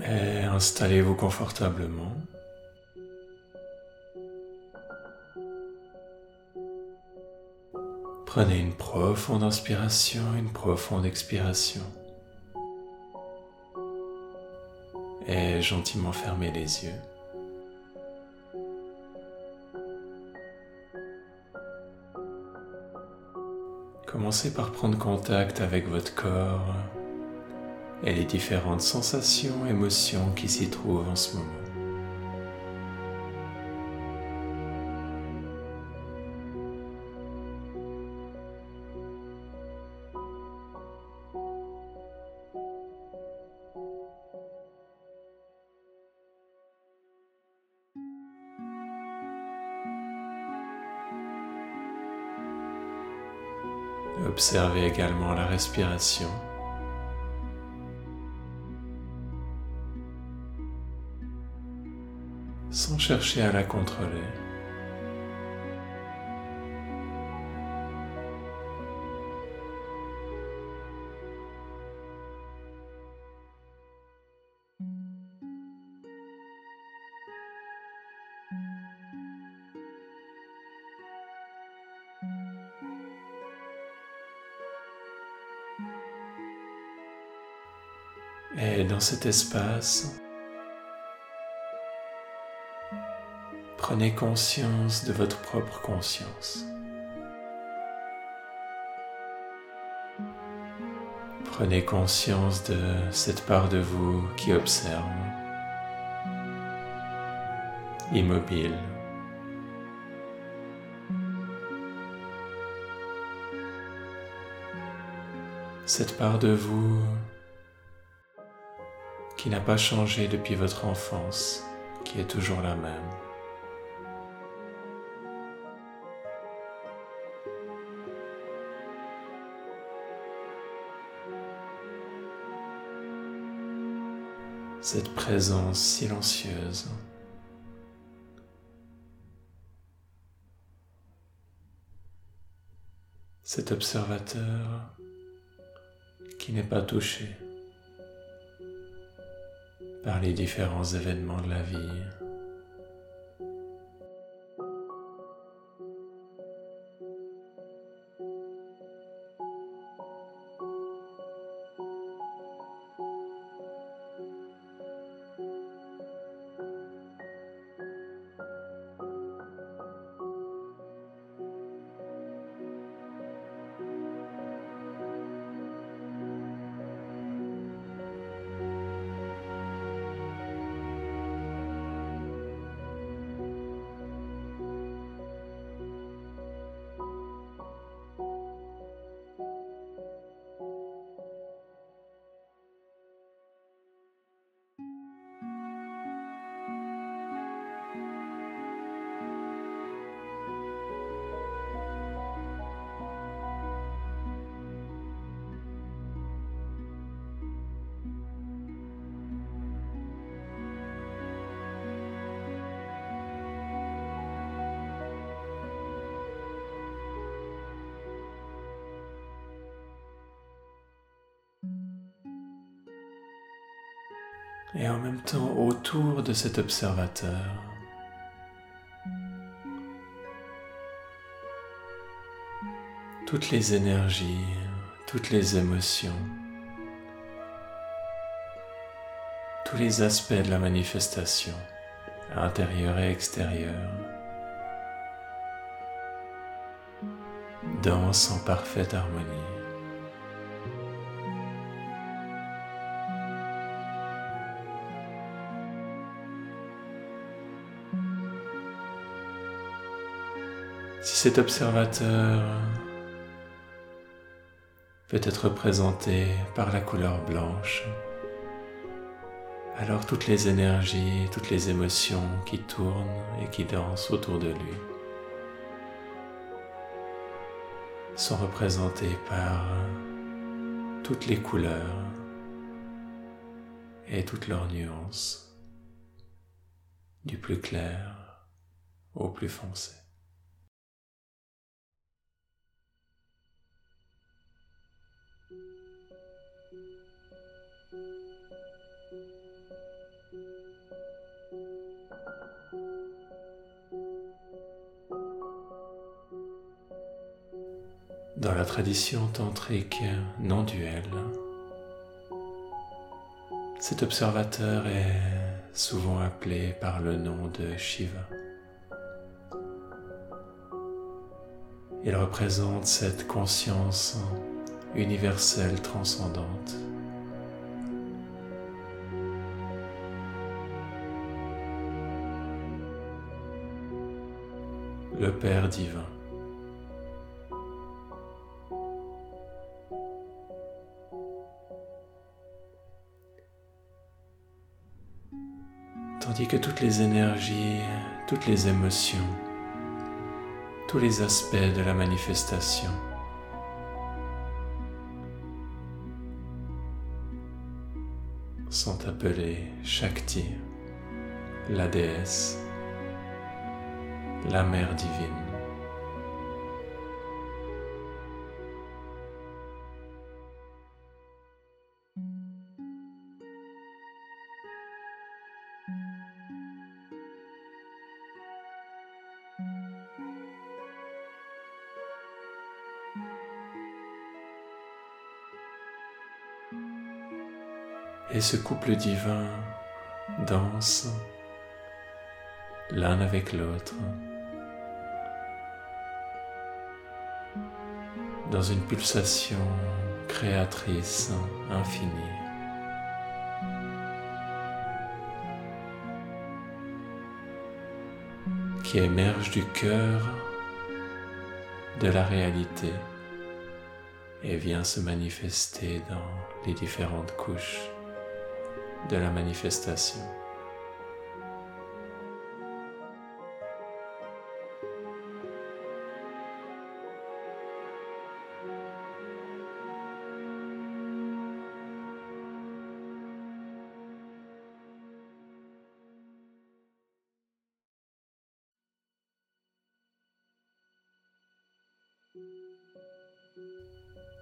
Et installez-vous confortablement. Prenez une profonde inspiration, une profonde expiration. Et gentiment fermez les yeux. Commencez par prendre contact avec votre corps et les différentes sensations, émotions qui s'y trouvent en ce moment. Observez également la respiration. Chercher à la contrôler. Et dans cet espace, prenez conscience de votre propre conscience. Prenez conscience de cette part de vous qui observe, immobile. Cette part de vous qui n'a pas changé depuis votre enfance, qui est toujours la même. Cette présence silencieuse. Cet observateur qui n'est pas touché par les différents événements de la vie. Et en même temps autour de cet observateur. Toutes les énergies, toutes les émotions, tous les aspects de la manifestation, intérieure et extérieure, dansent en parfaite harmonie. Si cet observateur peut être représenté par la couleur blanche, alors toutes les énergies, toutes les émotions qui tournent et qui dansent autour de lui sont représentées par toutes les couleurs et toutes leurs nuances, du plus clair au plus foncé. Dans la tradition tantrique non duelle, cet observateur est souvent appelé par le nom de Shiva. Il représente cette conscience universelle transcendante. Le Père divin. Toutes les énergies, toutes les émotions, tous les aspects de la manifestation. sont appelés Shakti, la déesse, la mère divine. Et ce couple divin danse l'un avec l'autre dans une pulsation créatrice infinie. qui émerge du cœur de la réalité et vient se manifester dans les différentes couches de la manifestation.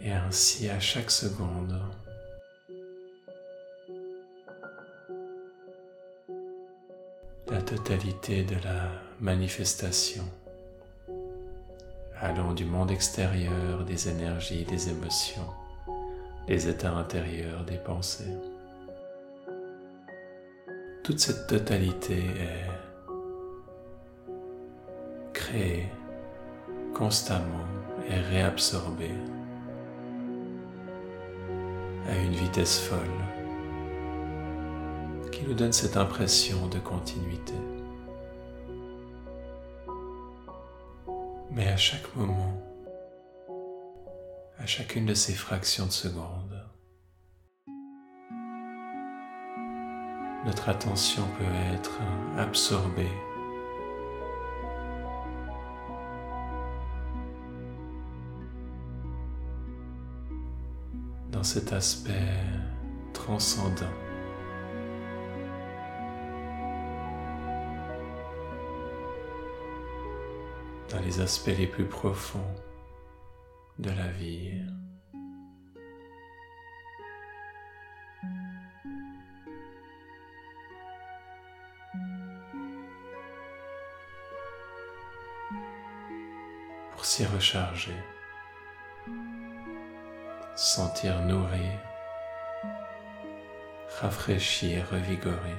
Et ainsi à chaque seconde, totalité de la manifestation, allant du monde extérieur, des énergies, des émotions, des états intérieurs, des pensées. Toute cette totalité est créée constamment et réabsorbée à une vitesse folle nous donne cette impression de continuité. Mais à chaque moment, à chacune de ces fractions de seconde, notre attention peut être absorbée dans cet aspect transcendant dans les aspects les plus profonds de la vie. Pour s'y recharger, sentir nourri, rafraîchi et revigoré.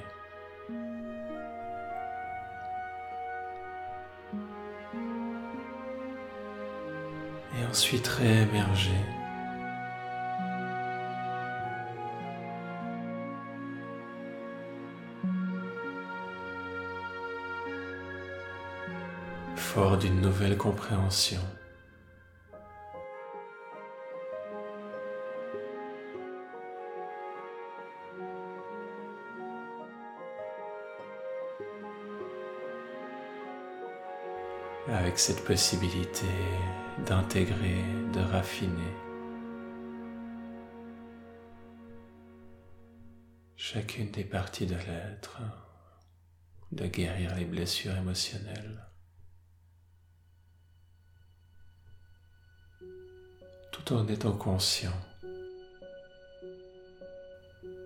Et ensuite réémerger. Fort d'une nouvelle compréhension. Cette possibilité d'intégrer, de raffiner chacune des parties de l'être, de guérir les blessures émotionnelles, tout en étant conscient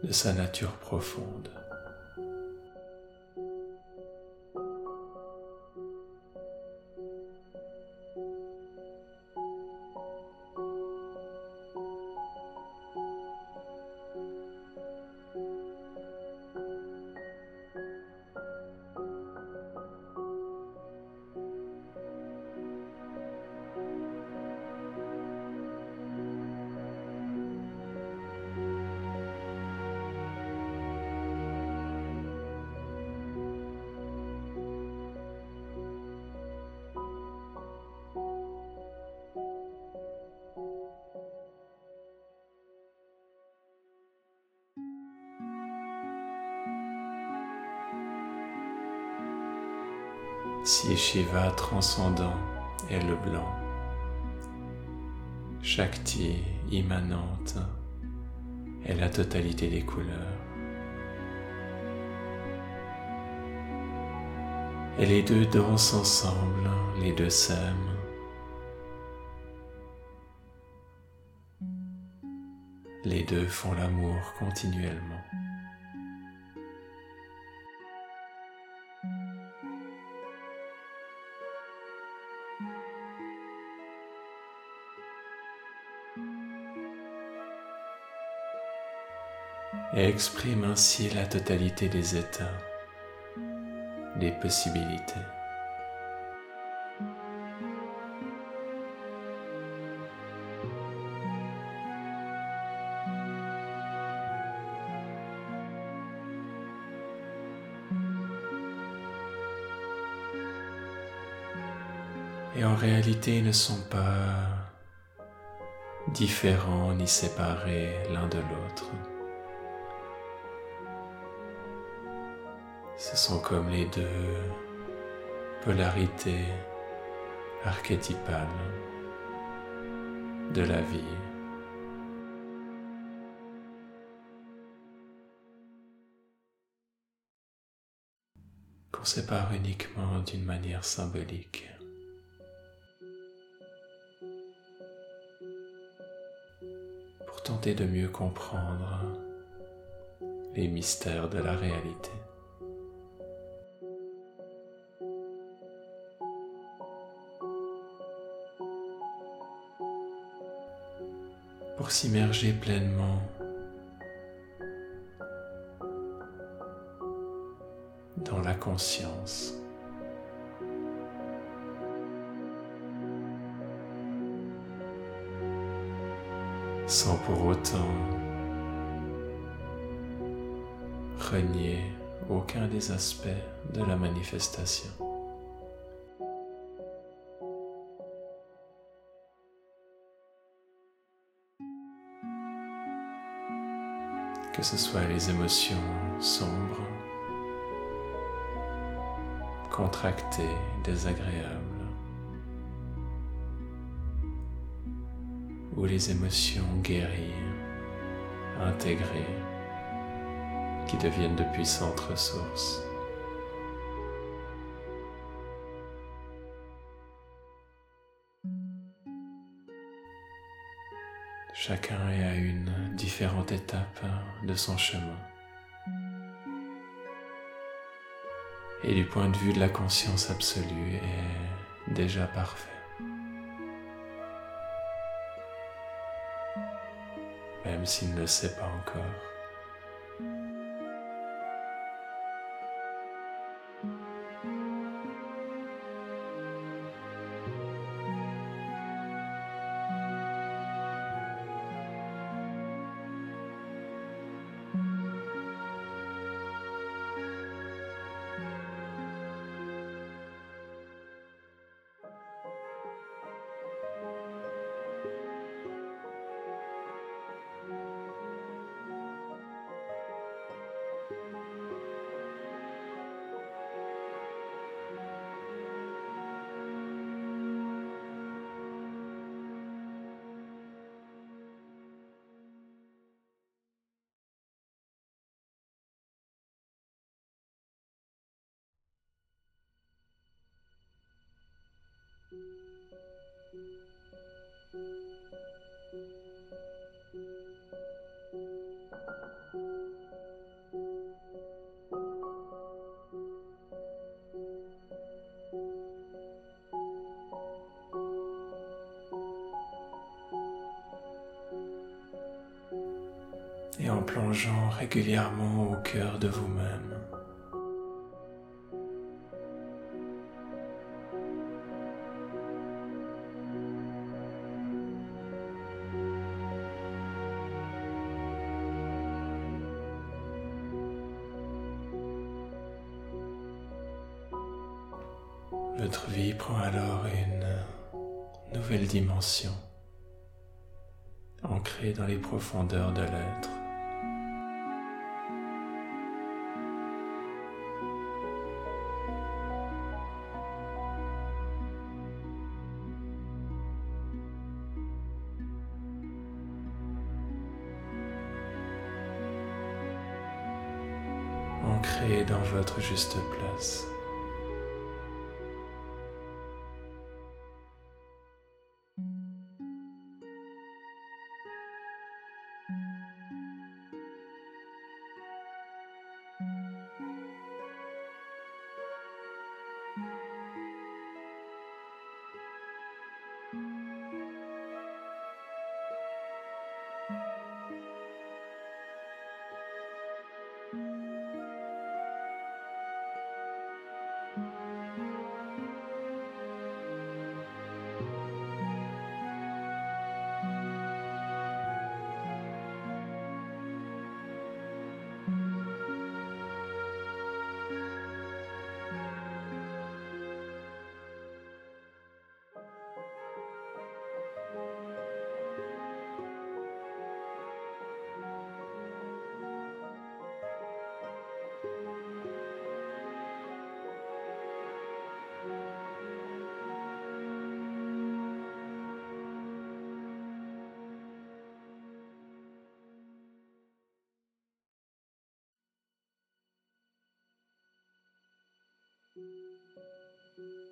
de sa nature profonde. Si Shiva transcendant est le blanc, Shakti immanente est la totalité des couleurs. Et les deux dansent ensemble, les deux s'aiment. Les deux font l'amour continuellement. Exprime ainsi la totalité des états, des possibilités. et en réalité ne sont pas différents ni séparés l'un de l'autre. Ce sont comme les deux polarités archétypales de la vie. qu'on sépare uniquement d'une manière symbolique. tenter de mieux comprendre les mystères de la réalité. S'immerger pleinement dans la conscience. sans pour autant renier aucun des aspects de la manifestation. Que ce soit les émotions sombres, contractées, désagréables, ou les émotions guéries, intégrées, qui deviennent de puissantes ressources. Chacun est à une différente étape de son chemin. Et du point de vue de la conscience absolue est déjà parfait. même s'il ne le sait pas encore. Et en plongeant régulièrement au cœur de vous-même. dimension, ancrée dans les profondeurs de l'être. ancré dans votre juste place. Et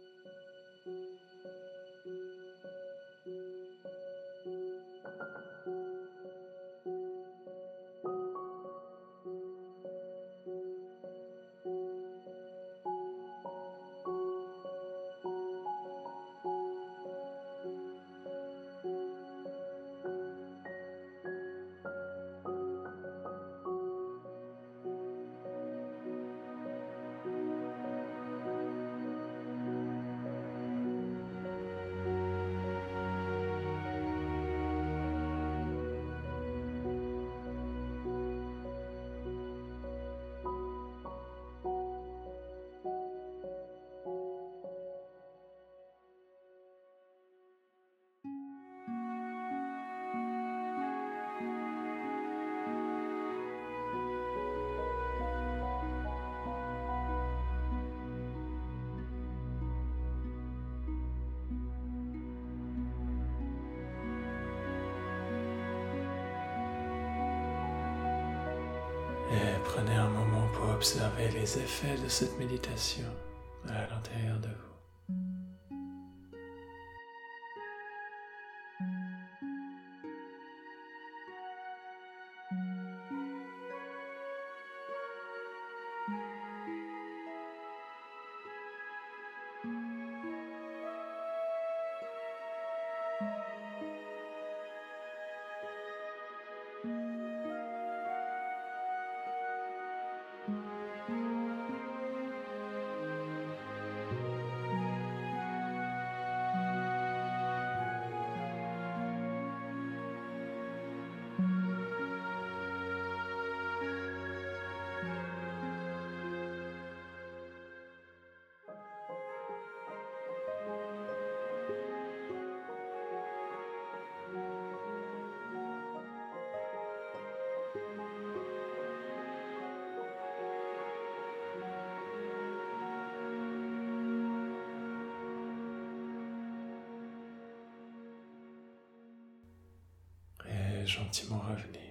observer les effets de cette méditation à l'intérieur de vous. Gentiment revenir.